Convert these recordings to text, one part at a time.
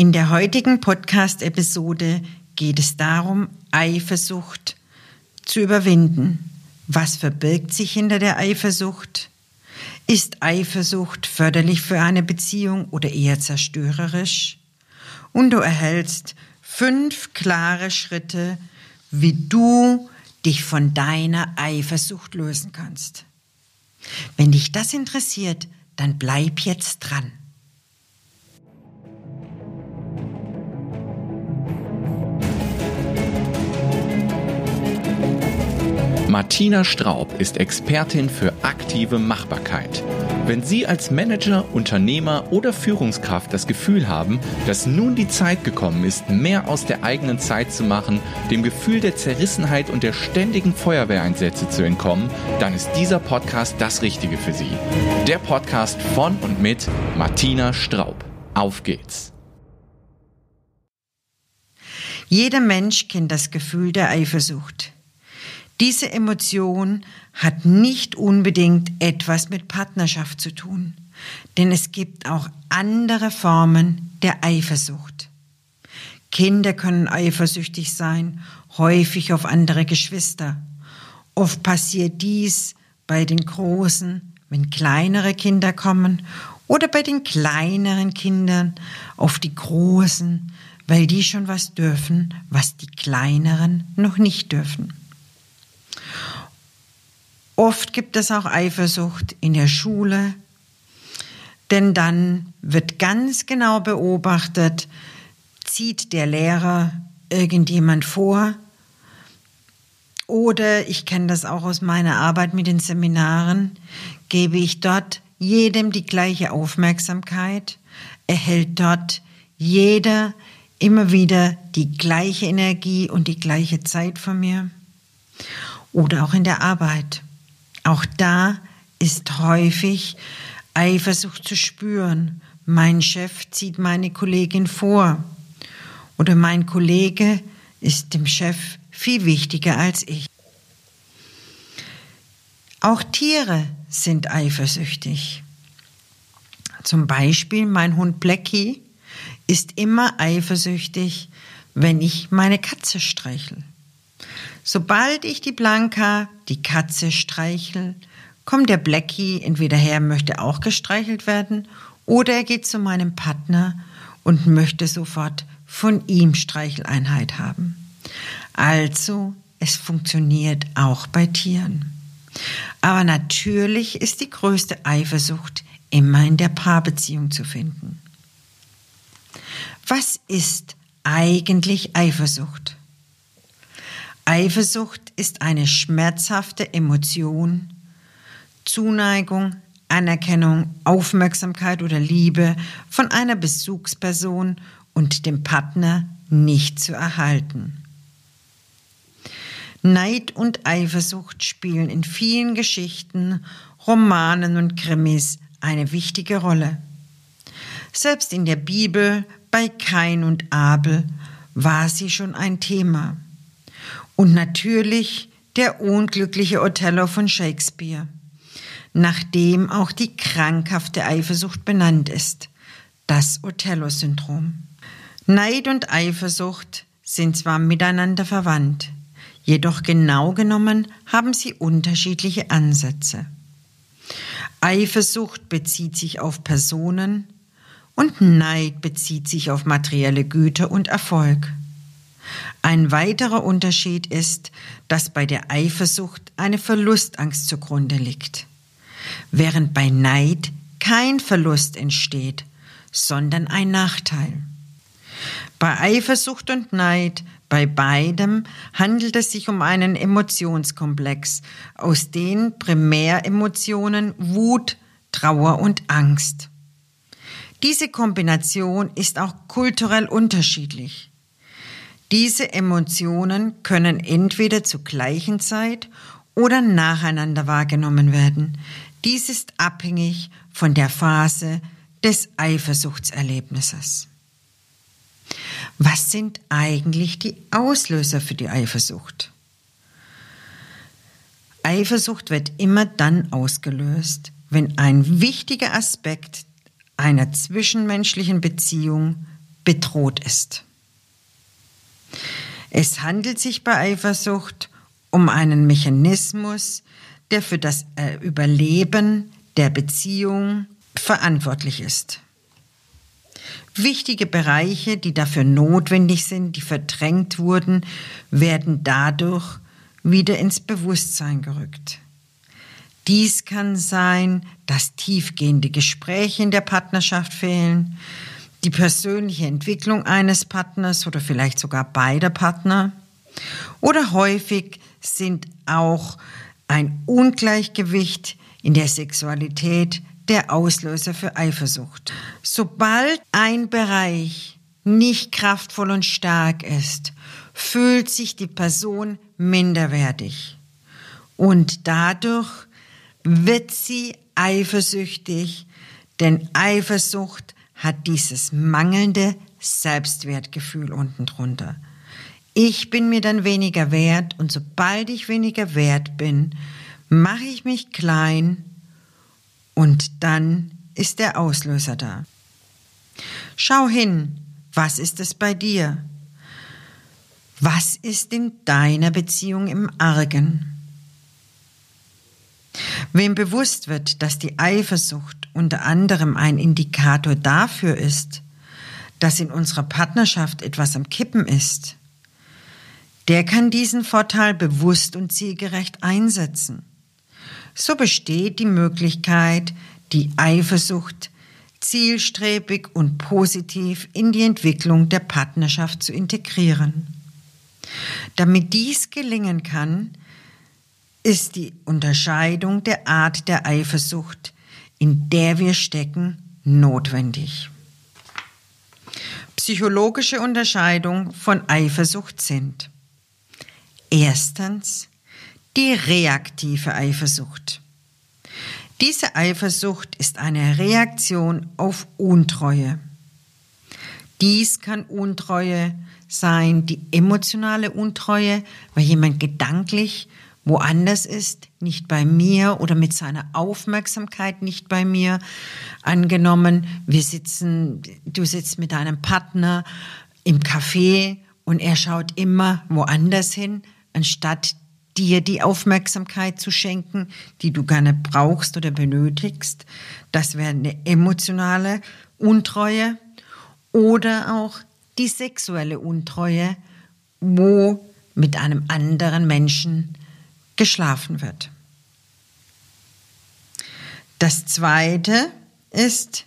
In der heutigen Podcast-Episode geht es darum, Eifersucht zu überwinden. Was verbirgt sich hinter der Eifersucht? Ist Eifersucht förderlich für eine Beziehung oder eher zerstörerisch? Und du erhältst fünf klare Schritte, wie du dich von deiner Eifersucht lösen kannst. Wenn dich das interessiert, dann bleib jetzt dran. Martina Straub ist Expertin für aktive Machbarkeit. Wenn Sie als Manager, Unternehmer oder Führungskraft das Gefühl haben, dass nun die Zeit gekommen ist, mehr aus der eigenen Zeit zu machen, dem Gefühl der Zerrissenheit und der ständigen Feuerwehreinsätze zu entkommen, dann ist dieser Podcast das Richtige für Sie. Der Podcast von und mit Martina Straub. Auf geht's! Jeder Mensch kennt das Gefühl der Eifersucht. Diese Emotion hat nicht unbedingt etwas mit Partnerschaft zu tun, denn es gibt auch andere Formen der Eifersucht. Kinder können eifersüchtig sein, häufig auf andere Geschwister. Oft passiert dies bei den Großen, wenn kleinere Kinder kommen, oder bei den kleineren Kindern auf die Großen, weil die schon was dürfen, was die kleineren noch nicht dürfen. Oft gibt es auch Eifersucht in der Schule, denn dann wird ganz genau beobachtet, zieht der Lehrer irgendjemand vor, oder ich kenne das auch aus meiner Arbeit mit den Seminaren, gebe ich dort jedem die gleiche Aufmerksamkeit, erhält dort jeder immer wieder die gleiche Energie und die gleiche Zeit von mir. Oder auch in der Arbeit. Auch da ist häufig Eifersucht zu spüren. Mein Chef zieht meine Kollegin vor oder mein Kollege ist dem Chef viel wichtiger als ich. Auch Tiere sind eifersüchtig. Zum Beispiel mein Hund Blackie ist immer eifersüchtig, wenn ich meine Katze streichel. Sobald ich die Blanca, die Katze, streichel, kommt der Blackie entweder her, möchte auch gestreichelt werden, oder er geht zu meinem Partner und möchte sofort von ihm Streicheleinheit haben. Also, es funktioniert auch bei Tieren. Aber natürlich ist die größte Eifersucht immer in der Paarbeziehung zu finden. Was ist eigentlich Eifersucht? Eifersucht ist eine schmerzhafte Emotion, Zuneigung, Anerkennung, Aufmerksamkeit oder Liebe von einer Besuchsperson und dem Partner nicht zu erhalten. Neid und Eifersucht spielen in vielen Geschichten, Romanen und Krimis eine wichtige Rolle. Selbst in der Bibel bei Kain und Abel war sie schon ein Thema. Und natürlich der unglückliche Othello von Shakespeare, nach dem auch die krankhafte Eifersucht benannt ist, das Othello-Syndrom. Neid und Eifersucht sind zwar miteinander verwandt, jedoch genau genommen haben sie unterschiedliche Ansätze. Eifersucht bezieht sich auf Personen und Neid bezieht sich auf materielle Güter und Erfolg. Ein weiterer Unterschied ist, dass bei der Eifersucht eine Verlustangst zugrunde liegt, während bei Neid kein Verlust entsteht, sondern ein Nachteil. Bei Eifersucht und Neid, bei beidem handelt es sich um einen Emotionskomplex, aus den Primäremotionen Wut, Trauer und Angst. Diese Kombination ist auch kulturell unterschiedlich. Diese Emotionen können entweder zur gleichen Zeit oder nacheinander wahrgenommen werden. Dies ist abhängig von der Phase des Eifersuchtserlebnisses. Was sind eigentlich die Auslöser für die Eifersucht? Eifersucht wird immer dann ausgelöst, wenn ein wichtiger Aspekt einer zwischenmenschlichen Beziehung bedroht ist. Es handelt sich bei Eifersucht um einen Mechanismus, der für das Überleben der Beziehung verantwortlich ist. Wichtige Bereiche, die dafür notwendig sind, die verdrängt wurden, werden dadurch wieder ins Bewusstsein gerückt. Dies kann sein, dass tiefgehende Gespräche in der Partnerschaft fehlen, die persönliche Entwicklung eines Partners oder vielleicht sogar beider Partner. Oder häufig sind auch ein Ungleichgewicht in der Sexualität der Auslöser für Eifersucht. Sobald ein Bereich nicht kraftvoll und stark ist, fühlt sich die Person minderwertig. Und dadurch wird sie eifersüchtig, denn Eifersucht hat dieses mangelnde Selbstwertgefühl unten drunter. Ich bin mir dann weniger wert und sobald ich weniger wert bin, mache ich mich klein und dann ist der Auslöser da. Schau hin, was ist es bei dir? Was ist in deiner Beziehung im Argen? Wem bewusst wird, dass die Eifersucht unter anderem ein Indikator dafür ist, dass in unserer Partnerschaft etwas am Kippen ist, der kann diesen Vorteil bewusst und zielgerecht einsetzen. So besteht die Möglichkeit, die Eifersucht zielstrebig und positiv in die Entwicklung der Partnerschaft zu integrieren. Damit dies gelingen kann, ist die Unterscheidung der Art der Eifersucht, in der wir stecken, notwendig. Psychologische Unterscheidung von Eifersucht sind erstens die reaktive Eifersucht. Diese Eifersucht ist eine Reaktion auf Untreue. Dies kann Untreue sein, die emotionale Untreue, weil jemand gedanklich woanders ist, nicht bei mir oder mit seiner Aufmerksamkeit nicht bei mir. Angenommen, wir sitzen, du sitzt mit deinem Partner im Café und er schaut immer woanders hin, anstatt dir die Aufmerksamkeit zu schenken, die du gerne brauchst oder benötigst. Das wäre eine emotionale Untreue oder auch die sexuelle Untreue, wo mit einem anderen Menschen geschlafen wird. Das zweite ist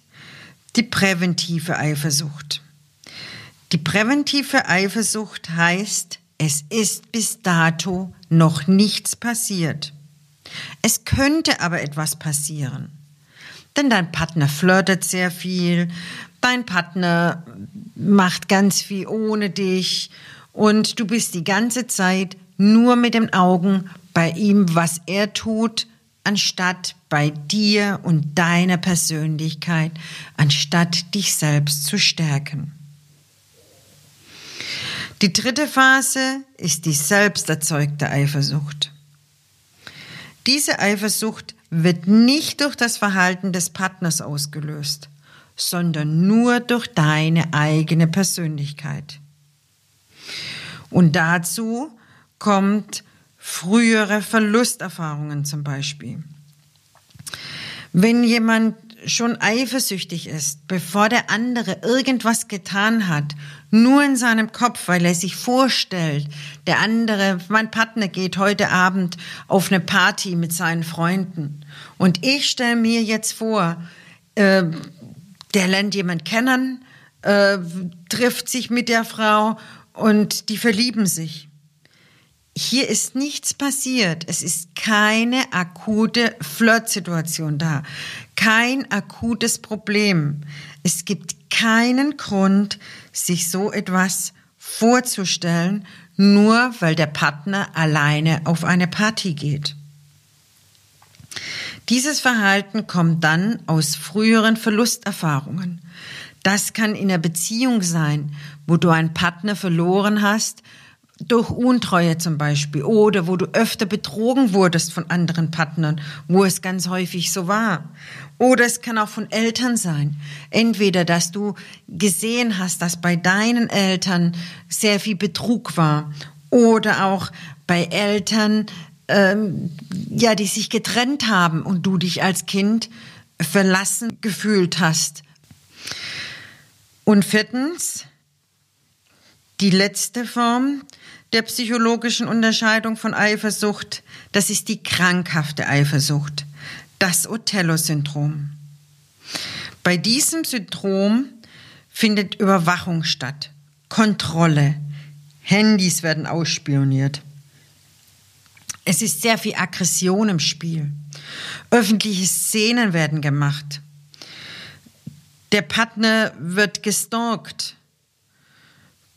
die präventive Eifersucht. Die präventive Eifersucht heißt, es ist bis dato noch nichts passiert. Es könnte aber etwas passieren. Denn dein Partner flirtet sehr viel, dein Partner macht ganz viel ohne dich und du bist die ganze Zeit nur mit den Augen bei ihm, was er tut, anstatt bei dir und deiner Persönlichkeit, anstatt dich selbst zu stärken. Die dritte Phase ist die selbsterzeugte Eifersucht. Diese Eifersucht wird nicht durch das Verhalten des Partners ausgelöst, sondern nur durch deine eigene Persönlichkeit. Und dazu kommt frühere Verlusterfahrungen zum Beispiel. Wenn jemand schon eifersüchtig ist, bevor der andere irgendwas getan hat, nur in seinem Kopf, weil er sich vorstellt, der andere, mein Partner geht heute Abend auf eine Party mit seinen Freunden und ich stelle mir jetzt vor, äh, der lernt jemand kennen, äh, trifft sich mit der Frau und die verlieben sich. Hier ist nichts passiert. Es ist keine akute Flirtsituation da. Kein akutes Problem. Es gibt keinen Grund, sich so etwas vorzustellen, nur weil der Partner alleine auf eine Party geht. Dieses Verhalten kommt dann aus früheren Verlusterfahrungen. Das kann in einer Beziehung sein, wo du einen Partner verloren hast, durch Untreue zum Beispiel oder wo du öfter betrogen wurdest von anderen Partnern, wo es ganz häufig so war. Oder es kann auch von Eltern sein. Entweder, dass du gesehen hast, dass bei deinen Eltern sehr viel Betrug war oder auch bei Eltern, ähm, ja, die sich getrennt haben und du dich als Kind verlassen gefühlt hast. Und viertens, die letzte Form der psychologischen Unterscheidung von Eifersucht, das ist die krankhafte Eifersucht, das Othello-Syndrom. Bei diesem Syndrom findet Überwachung statt, Kontrolle, Handys werden ausspioniert. Es ist sehr viel Aggression im Spiel. Öffentliche Szenen werden gemacht. Der Partner wird gestalkt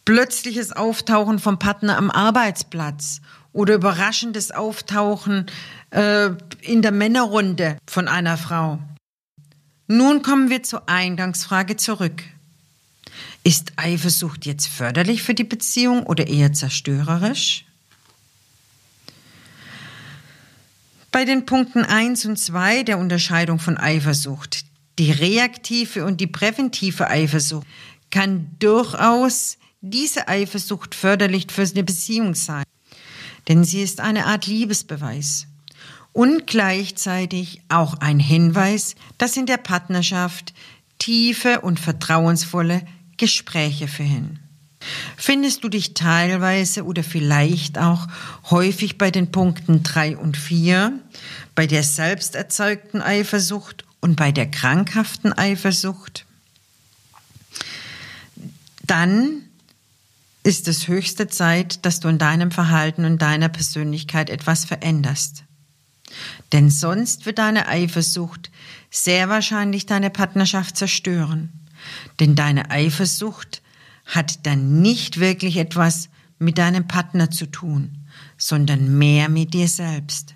plötzliches Auftauchen vom Partner am Arbeitsplatz oder überraschendes Auftauchen äh, in der Männerrunde von einer Frau. Nun kommen wir zur Eingangsfrage zurück. Ist Eifersucht jetzt förderlich für die Beziehung oder eher zerstörerisch? Bei den Punkten 1 und 2 der Unterscheidung von Eifersucht, die reaktive und die präventive Eifersucht, kann durchaus diese Eifersucht förderlich für eine Beziehung sein. Denn sie ist eine Art Liebesbeweis und gleichzeitig auch ein Hinweis, dass in der Partnerschaft tiefe und vertrauensvolle Gespräche verhin. Findest du dich teilweise oder vielleicht auch häufig bei den Punkten drei und vier, bei der selbst erzeugten Eifersucht und bei der krankhaften Eifersucht? Dann ist es höchste Zeit, dass du in deinem Verhalten und deiner Persönlichkeit etwas veränderst. Denn sonst wird deine Eifersucht sehr wahrscheinlich deine Partnerschaft zerstören. Denn deine Eifersucht hat dann nicht wirklich etwas mit deinem Partner zu tun, sondern mehr mit dir selbst.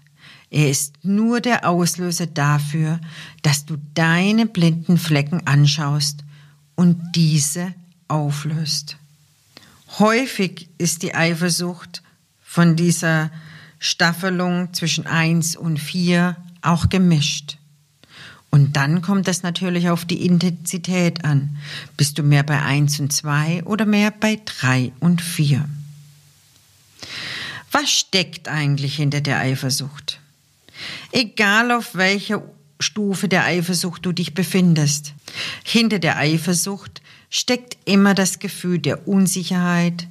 Er ist nur der Auslöser dafür, dass du deine blinden Flecken anschaust und diese auflöst. Häufig ist die Eifersucht von dieser Staffelung zwischen eins und vier auch gemischt. Und dann kommt es natürlich auf die Intensität an. Bist du mehr bei eins und zwei oder mehr bei drei und vier? Was steckt eigentlich hinter der Eifersucht? Egal auf welcher Stufe der Eifersucht du dich befindest, hinter der Eifersucht steckt immer das Gefühl der Unsicherheit,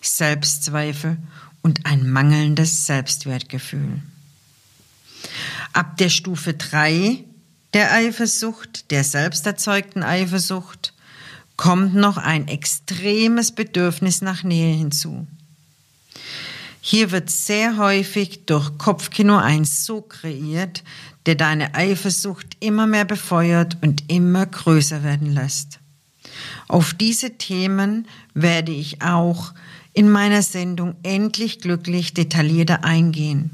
Selbstzweifel und ein mangelndes Selbstwertgefühl. Ab der Stufe 3 der Eifersucht, der selbsterzeugten Eifersucht, kommt noch ein extremes Bedürfnis nach Nähe hinzu. Hier wird sehr häufig durch Kopfkino 1 so kreiert, der deine Eifersucht immer mehr befeuert und immer größer werden lässt. Auf diese Themen werde ich auch in meiner Sendung Endlich glücklich detaillierter eingehen.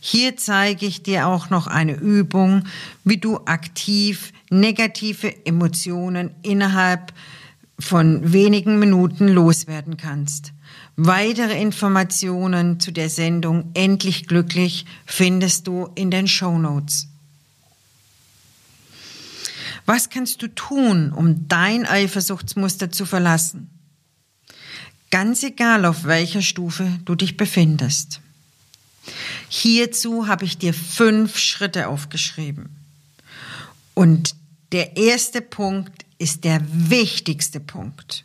Hier zeige ich dir auch noch eine Übung, wie du aktiv negative Emotionen innerhalb von wenigen Minuten loswerden kannst. Weitere Informationen zu der Sendung Endlich glücklich findest du in den Show Notes. Was kannst du tun, um dein Eifersuchtsmuster zu verlassen? Ganz egal, auf welcher Stufe du dich befindest. Hierzu habe ich dir fünf Schritte aufgeschrieben. Und der erste Punkt ist der wichtigste Punkt.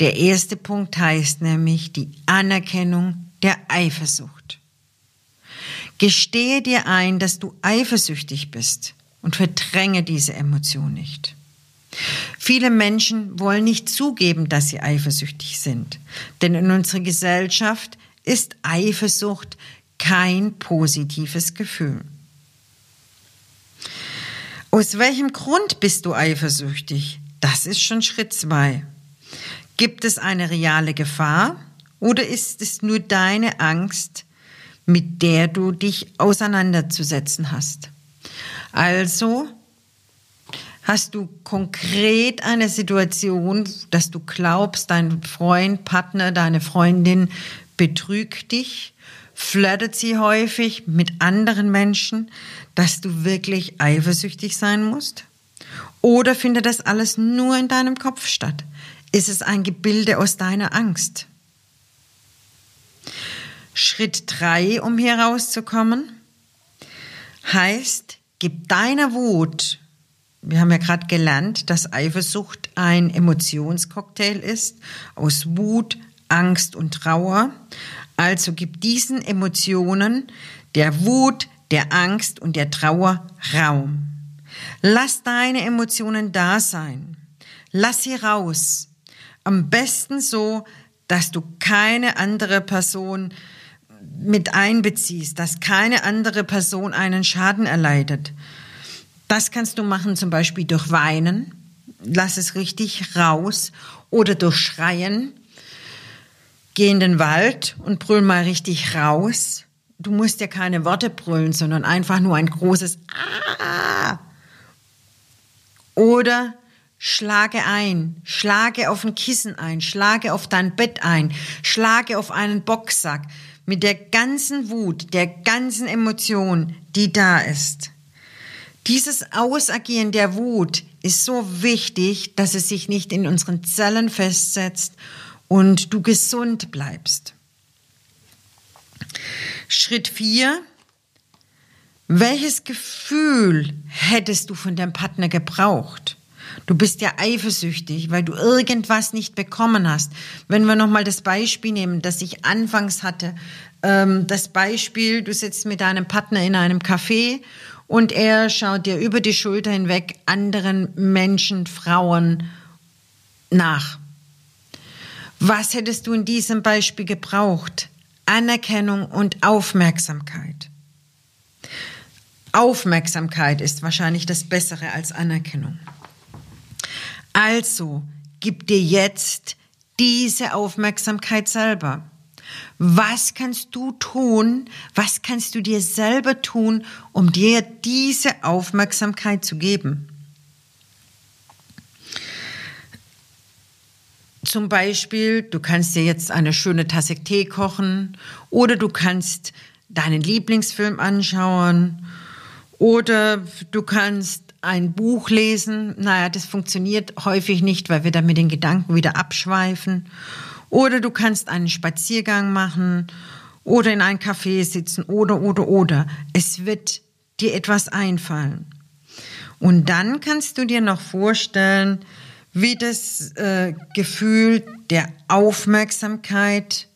Der erste Punkt heißt nämlich die Anerkennung der Eifersucht. Gestehe dir ein, dass du eifersüchtig bist und verdränge diese Emotion nicht. Viele Menschen wollen nicht zugeben, dass sie eifersüchtig sind, denn in unserer Gesellschaft ist Eifersucht kein positives Gefühl. Aus welchem Grund bist du eifersüchtig? Das ist schon Schritt zwei. Gibt es eine reale Gefahr oder ist es nur deine Angst, mit der du dich auseinanderzusetzen hast? Also hast du konkret eine Situation, dass du glaubst, dein Freund, Partner, deine Freundin betrügt dich, flirtet sie häufig mit anderen Menschen, dass du wirklich eifersüchtig sein musst? Oder findet das alles nur in deinem Kopf statt? Ist es ein Gebilde aus deiner Angst? Schritt drei, um hier rauszukommen, heißt, gib deiner Wut, wir haben ja gerade gelernt, dass Eifersucht ein Emotionscocktail ist aus Wut, Angst und Trauer. Also gib diesen Emotionen der Wut, der Angst und der Trauer Raum. Lass deine Emotionen da sein. Lass sie raus. Am besten so, dass du keine andere Person mit einbeziehst, dass keine andere Person einen Schaden erleidet. Das kannst du machen zum Beispiel durch Weinen, lass es richtig raus oder durch Schreien. Geh in den Wald und brüll mal richtig raus. Du musst ja keine Worte brüllen, sondern einfach nur ein großes Ah. Oder schlage ein, schlage auf ein Kissen ein, schlage auf dein Bett ein, schlage auf einen Boxsack mit der ganzen Wut, der ganzen Emotion, die da ist. Dieses Ausagieren der Wut ist so wichtig, dass es sich nicht in unseren Zellen festsetzt und du gesund bleibst. Schritt 4. Welches Gefühl hättest du von deinem Partner gebraucht? Du bist ja eifersüchtig, weil du irgendwas nicht bekommen hast. Wenn wir nochmal das Beispiel nehmen, das ich anfangs hatte, ähm, das Beispiel, du sitzt mit deinem Partner in einem Café und er schaut dir über die Schulter hinweg anderen Menschen, Frauen nach. Was hättest du in diesem Beispiel gebraucht? Anerkennung und Aufmerksamkeit. Aufmerksamkeit ist wahrscheinlich das Bessere als Anerkennung. Also gib dir jetzt diese Aufmerksamkeit selber. Was kannst du tun? Was kannst du dir selber tun, um dir diese Aufmerksamkeit zu geben? Zum Beispiel, du kannst dir jetzt eine schöne Tasse Tee kochen oder du kannst deinen Lieblingsfilm anschauen oder du kannst ein Buch lesen. Naja, das funktioniert häufig nicht, weil wir dann mit den Gedanken wieder abschweifen. Oder du kannst einen Spaziergang machen oder in ein Café sitzen oder, oder, oder. Es wird dir etwas einfallen. Und dann kannst du dir noch vorstellen, wie das äh, Gefühl der Aufmerksamkeit,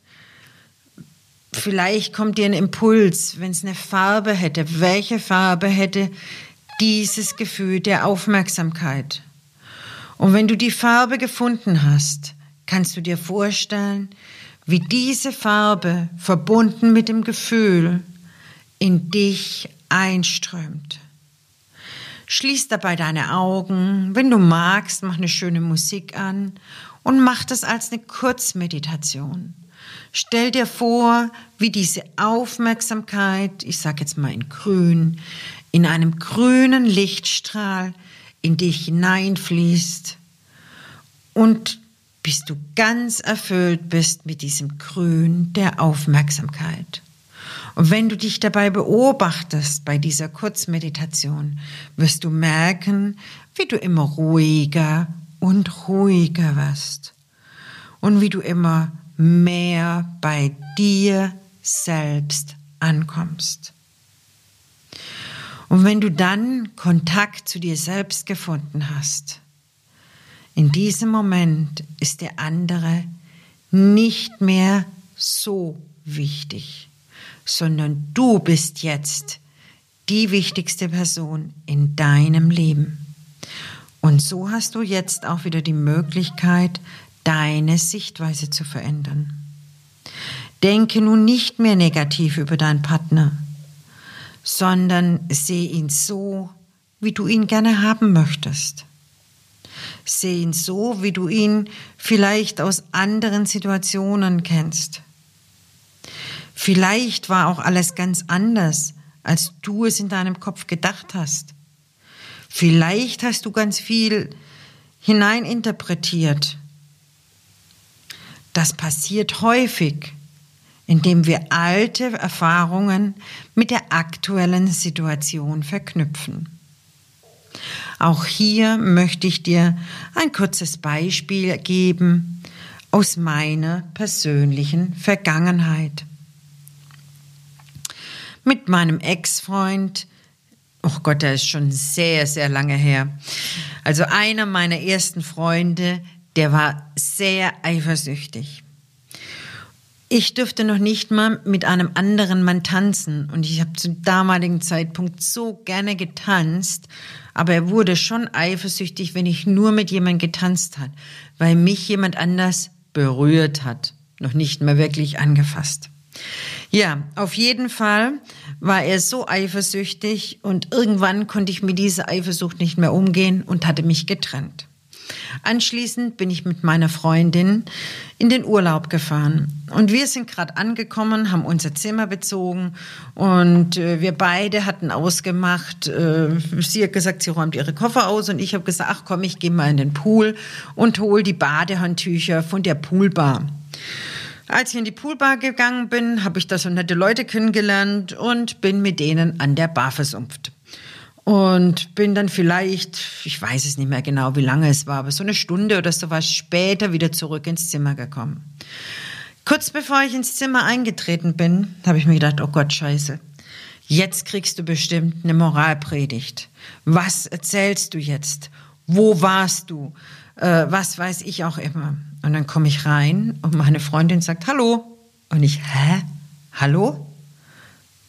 vielleicht kommt dir ein Impuls, wenn es eine Farbe hätte, welche Farbe hätte dieses Gefühl der Aufmerksamkeit? Und wenn du die Farbe gefunden hast, kannst du dir vorstellen, wie diese Farbe verbunden mit dem Gefühl in dich einströmt. Schließ dabei deine Augen. Wenn du magst, mach eine schöne Musik an und mach das als eine Kurzmeditation. Stell dir vor, wie diese Aufmerksamkeit, ich sag jetzt mal in grün, in einem grünen Lichtstrahl in dich hineinfließt und bis du ganz erfüllt bist mit diesem Grün der Aufmerksamkeit. Und wenn du dich dabei beobachtest bei dieser Kurzmeditation, wirst du merken, wie du immer ruhiger und ruhiger wirst und wie du immer mehr bei dir selbst ankommst. Und wenn du dann Kontakt zu dir selbst gefunden hast, in diesem Moment ist der andere nicht mehr so wichtig, sondern du bist jetzt die wichtigste Person in deinem Leben. Und so hast du jetzt auch wieder die Möglichkeit, deine Sichtweise zu verändern. Denke nun nicht mehr negativ über deinen Partner, sondern sehe ihn so, wie du ihn gerne haben möchtest sehen, so wie du ihn vielleicht aus anderen Situationen kennst. Vielleicht war auch alles ganz anders, als du es in deinem Kopf gedacht hast. Vielleicht hast du ganz viel hineininterpretiert. Das passiert häufig, indem wir alte Erfahrungen mit der aktuellen Situation verknüpfen. Auch hier möchte ich dir ein kurzes Beispiel geben aus meiner persönlichen Vergangenheit. Mit meinem Ex-Freund, oh Gott, der ist schon sehr, sehr lange her. Also einer meiner ersten Freunde, der war sehr eifersüchtig. Ich dürfte noch nicht mal mit einem anderen Mann tanzen und ich habe zum damaligen Zeitpunkt so gerne getanzt, aber er wurde schon eifersüchtig, wenn ich nur mit jemandem getanzt hat, weil mich jemand anders berührt hat, noch nicht mehr wirklich angefasst. Ja, auf jeden Fall war er so eifersüchtig und irgendwann konnte ich mit dieser Eifersucht nicht mehr umgehen und hatte mich getrennt. Anschließend bin ich mit meiner Freundin in den Urlaub gefahren. Und wir sind gerade angekommen, haben unser Zimmer bezogen und äh, wir beide hatten ausgemacht, äh, sie hat gesagt, sie räumt ihre Koffer aus und ich habe gesagt, ach komm, ich gehe mal in den Pool und hol die Badehandtücher von der Poolbar. Als ich in die Poolbar gegangen bin, habe ich da so nette Leute kennengelernt und bin mit denen an der Bar versumpft. Und bin dann vielleicht, ich weiß es nicht mehr genau, wie lange es war, aber so eine Stunde oder so was später wieder zurück ins Zimmer gekommen. Kurz bevor ich ins Zimmer eingetreten bin, habe ich mir gedacht, oh Gott, scheiße. Jetzt kriegst du bestimmt eine Moralpredigt. Was erzählst du jetzt? Wo warst du? Äh, was weiß ich auch immer. Und dann komme ich rein und meine Freundin sagt, hallo. Und ich, hä? Hallo?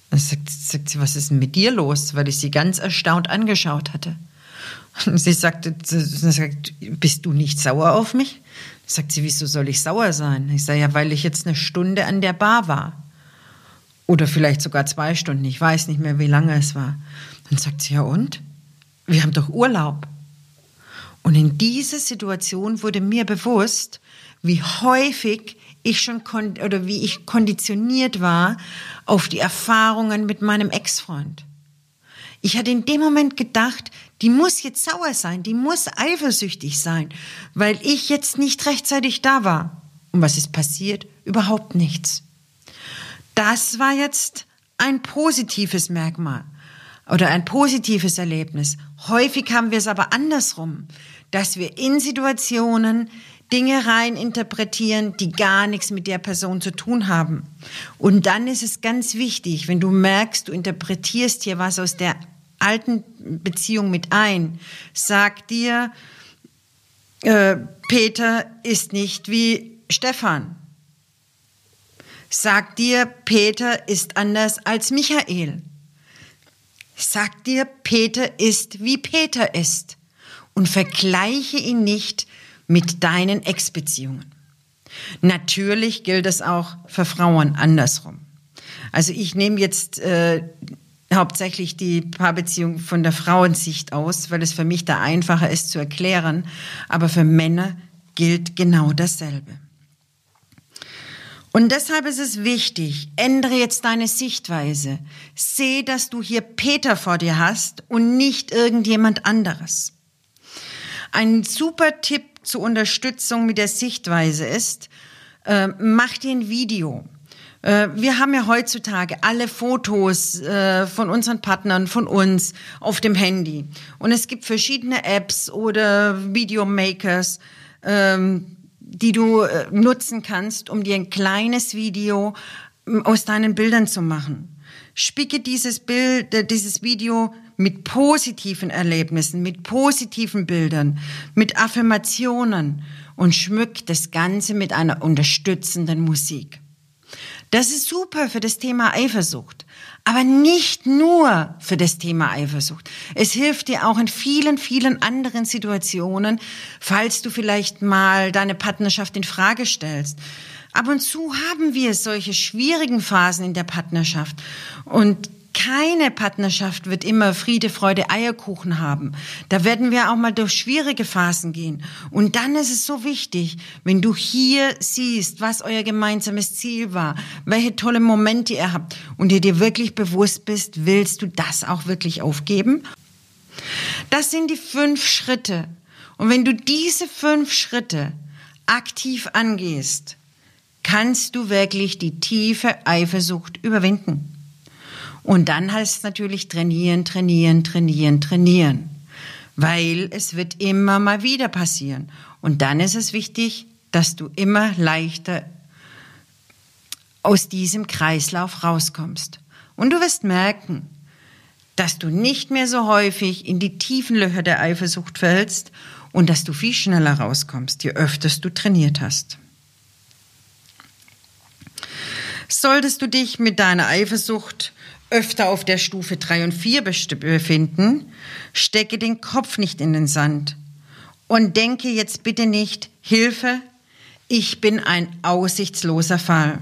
Dann sagt, sagt sie, was ist denn mit dir los? Weil ich sie ganz erstaunt angeschaut hatte. Und sie sagte, sagt, bist du nicht sauer auf mich? Dann sagt sie, wieso soll ich sauer sein? Ich sage, ja, weil ich jetzt eine Stunde an der Bar war. Oder vielleicht sogar zwei Stunden, ich weiß nicht mehr, wie lange es war. Dann sagt sie, ja und? Wir haben doch Urlaub. Und in dieser Situation wurde mir bewusst, wie häufig ich schon oder wie ich konditioniert war auf die Erfahrungen mit meinem Ex-Freund. Ich hatte in dem Moment gedacht, die muss jetzt sauer sein, die muss eifersüchtig sein, weil ich jetzt nicht rechtzeitig da war. Und was ist passiert? Überhaupt nichts. Das war jetzt ein positives Merkmal oder ein positives Erlebnis. Häufig haben wir es aber andersrum, dass wir in Situationen Dinge rein interpretieren, die gar nichts mit der Person zu tun haben. Und dann ist es ganz wichtig, wenn du merkst, du interpretierst hier was aus der alten Beziehung mit ein, sag dir, äh, Peter ist nicht wie Stefan. Sag dir, Peter ist anders als Michael. Sag dir, Peter ist wie Peter ist. Und vergleiche ihn nicht mit deinen Ex-Beziehungen. Natürlich gilt es auch für Frauen andersrum. Also ich nehme jetzt äh, hauptsächlich die Paarbeziehung von der Frauensicht aus, weil es für mich da einfacher ist zu erklären. Aber für Männer gilt genau dasselbe. Und deshalb ist es wichtig, ändere jetzt deine Sichtweise. Seh, dass du hier Peter vor dir hast und nicht irgendjemand anderes. Ein super Tipp zur Unterstützung mit der Sichtweise ist, äh, mach dir ein Video. Äh, wir haben ja heutzutage alle Fotos äh, von unseren Partnern, von uns auf dem Handy. Und es gibt verschiedene Apps oder Videomakers, ähm, die du äh, nutzen kannst, um dir ein kleines Video ähm, aus deinen Bildern zu machen. Spicke dieses Bild, dieses Video mit positiven Erlebnissen, mit positiven Bildern, mit Affirmationen und schmückt das Ganze mit einer unterstützenden Musik. Das ist super für das Thema Eifersucht, aber nicht nur für das Thema Eifersucht. Es hilft dir auch in vielen, vielen anderen Situationen, falls du vielleicht mal deine Partnerschaft in Frage stellst. Ab und zu haben wir solche schwierigen Phasen in der Partnerschaft und keine Partnerschaft wird immer Friede, Freude, Eierkuchen haben. Da werden wir auch mal durch schwierige Phasen gehen. Und dann ist es so wichtig, wenn du hier siehst, was euer gemeinsames Ziel war, welche tolle Momente ihr habt und ihr dir wirklich bewusst bist, willst du das auch wirklich aufgeben? Das sind die fünf Schritte. Und wenn du diese fünf Schritte aktiv angehst, kannst du wirklich die tiefe Eifersucht überwinden. Und dann heißt es natürlich trainieren, trainieren, trainieren, trainieren. Weil es wird immer mal wieder passieren. Und dann ist es wichtig, dass du immer leichter aus diesem Kreislauf rauskommst. Und du wirst merken, dass du nicht mehr so häufig in die tiefen Löcher der Eifersucht fällst und dass du viel schneller rauskommst, je öfter du trainiert hast. Solltest du dich mit deiner Eifersucht öfter auf der Stufe 3 und 4 befinden, stecke den Kopf nicht in den Sand und denke jetzt bitte nicht, Hilfe, ich bin ein aussichtsloser Fall.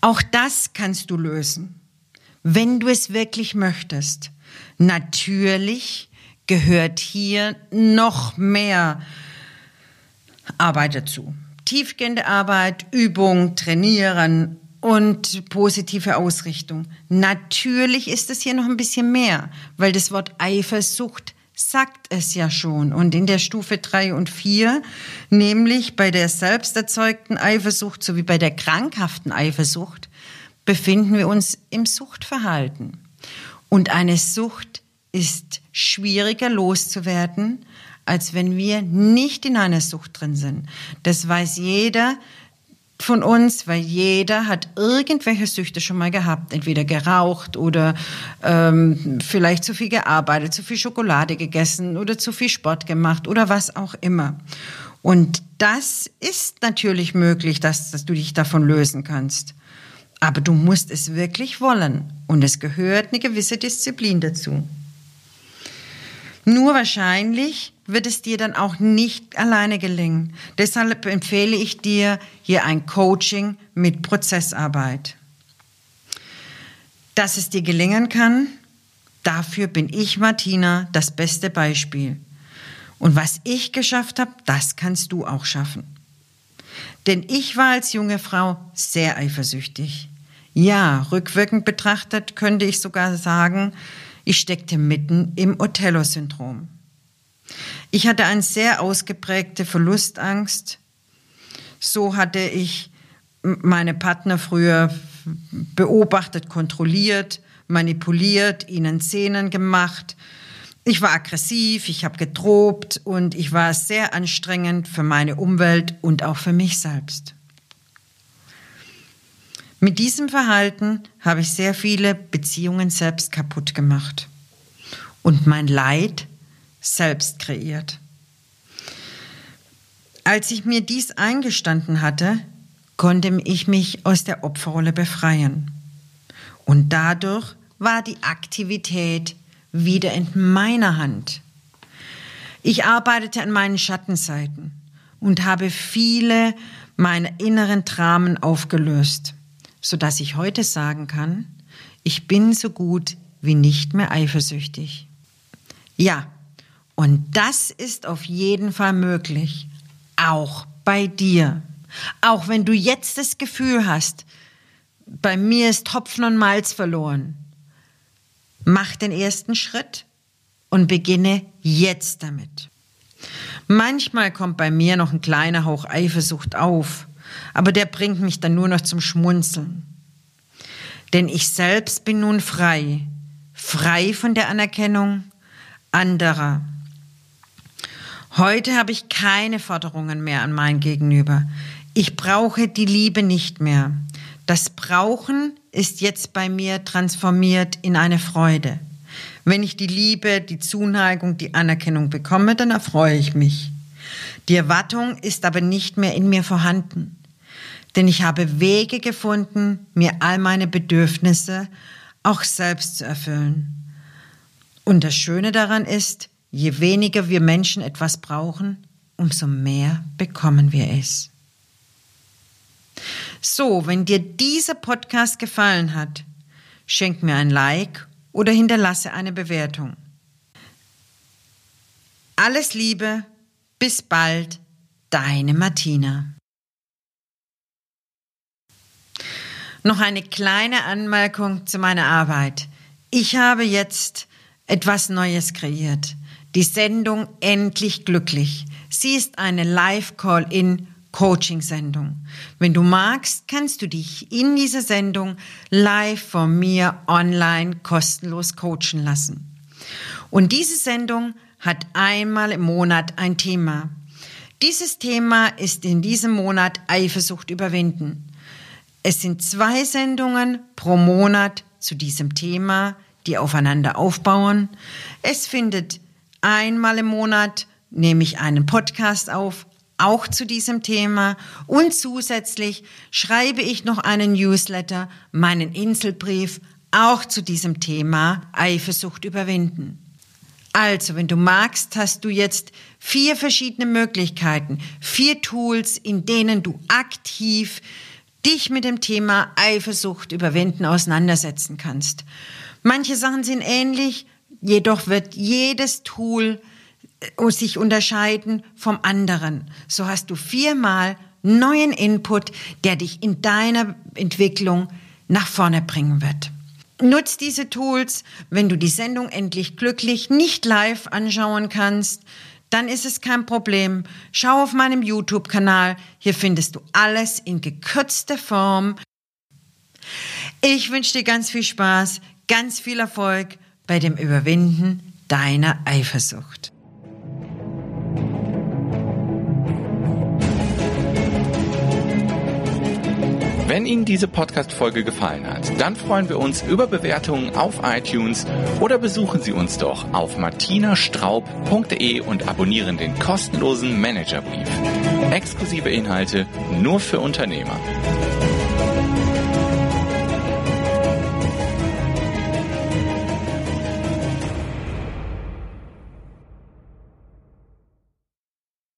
Auch das kannst du lösen, wenn du es wirklich möchtest. Natürlich gehört hier noch mehr Arbeit dazu. Tiefgehende Arbeit, Übung, Trainieren und positive Ausrichtung. Natürlich ist es hier noch ein bisschen mehr, weil das Wort Eifersucht sagt es ja schon. Und in der Stufe 3 und 4, nämlich bei der selbsterzeugten Eifersucht sowie bei der krankhaften Eifersucht, befinden wir uns im Suchtverhalten. Und eine Sucht ist schwieriger loszuwerden, als wenn wir nicht in einer Sucht drin sind. Das weiß jeder, von uns, weil jeder hat irgendwelche Süchte schon mal gehabt, entweder geraucht oder ähm, vielleicht zu viel gearbeitet, zu viel Schokolade gegessen oder zu viel Sport gemacht oder was auch immer. Und das ist natürlich möglich, dass, dass du dich davon lösen kannst. Aber du musst es wirklich wollen und es gehört eine gewisse Disziplin dazu. Nur wahrscheinlich wird es dir dann auch nicht alleine gelingen. Deshalb empfehle ich dir hier ein Coaching mit Prozessarbeit. Dass es dir gelingen kann, dafür bin ich, Martina, das beste Beispiel. Und was ich geschafft habe, das kannst du auch schaffen. Denn ich war als junge Frau sehr eifersüchtig. Ja, rückwirkend betrachtet könnte ich sogar sagen, ich steckte mitten im Othello-Syndrom. Ich hatte eine sehr ausgeprägte Verlustangst. So hatte ich meine Partner früher beobachtet, kontrolliert, manipuliert, ihnen Szenen gemacht. Ich war aggressiv, ich habe gedroht und ich war sehr anstrengend für meine Umwelt und auch für mich selbst. Mit diesem Verhalten habe ich sehr viele Beziehungen selbst kaputt gemacht und mein Leid selbst kreiert. Als ich mir dies eingestanden hatte, konnte ich mich aus der Opferrolle befreien. Und dadurch war die Aktivität wieder in meiner Hand. Ich arbeitete an meinen Schattenseiten und habe viele meiner inneren Dramen aufgelöst sodass ich heute sagen kann, ich bin so gut wie nicht mehr eifersüchtig. Ja, und das ist auf jeden Fall möglich, auch bei dir. Auch wenn du jetzt das Gefühl hast, bei mir ist Hopfen und Malz verloren. Mach den ersten Schritt und beginne jetzt damit. Manchmal kommt bei mir noch ein kleiner Hauch Eifersucht auf, aber der bringt mich dann nur noch zum Schmunzeln. Denn ich selbst bin nun frei, frei von der Anerkennung anderer. Heute habe ich keine Forderungen mehr an mein Gegenüber. Ich brauche die Liebe nicht mehr. Das Brauchen ist jetzt bei mir transformiert in eine Freude. Wenn ich die Liebe, die Zuneigung, die Anerkennung bekomme, dann erfreue ich mich. Die Erwartung ist aber nicht mehr in mir vorhanden denn ich habe Wege gefunden, mir all meine Bedürfnisse auch selbst zu erfüllen. Und das Schöne daran ist, je weniger wir Menschen etwas brauchen, umso mehr bekommen wir es. So, wenn dir dieser Podcast gefallen hat, schenk mir ein Like oder hinterlasse eine Bewertung. Alles Liebe, bis bald, deine Martina. Noch eine kleine Anmerkung zu meiner Arbeit. Ich habe jetzt etwas Neues kreiert. Die Sendung Endlich Glücklich. Sie ist eine Live-Call-In Coaching-Sendung. Wenn du magst, kannst du dich in dieser Sendung live von mir online kostenlos coachen lassen. Und diese Sendung hat einmal im Monat ein Thema. Dieses Thema ist in diesem Monat Eifersucht überwinden. Es sind zwei Sendungen pro Monat zu diesem Thema, die aufeinander aufbauen. Es findet einmal im Monat, nehme ich einen Podcast auf, auch zu diesem Thema und zusätzlich schreibe ich noch einen Newsletter, meinen Inselbrief, auch zu diesem Thema Eifersucht überwinden. Also, wenn du magst, hast du jetzt vier verschiedene Möglichkeiten, vier Tools, in denen du aktiv dich mit dem Thema Eifersucht überwinden auseinandersetzen kannst. Manche Sachen sind ähnlich, jedoch wird jedes Tool äh, sich unterscheiden vom anderen. So hast du viermal neuen Input, der dich in deiner Entwicklung nach vorne bringen wird. Nutz diese Tools, wenn du die Sendung endlich glücklich nicht live anschauen kannst, dann ist es kein Problem. Schau auf meinem YouTube-Kanal, hier findest du alles in gekürzter Form. Ich wünsche dir ganz viel Spaß, ganz viel Erfolg bei dem Überwinden deiner Eifersucht. Wenn Ihnen diese Podcast-Folge gefallen hat, dann freuen wir uns über Bewertungen auf iTunes oder besuchen Sie uns doch auf martinastraub.de und abonnieren den kostenlosen Managerbrief. Exklusive Inhalte nur für Unternehmer.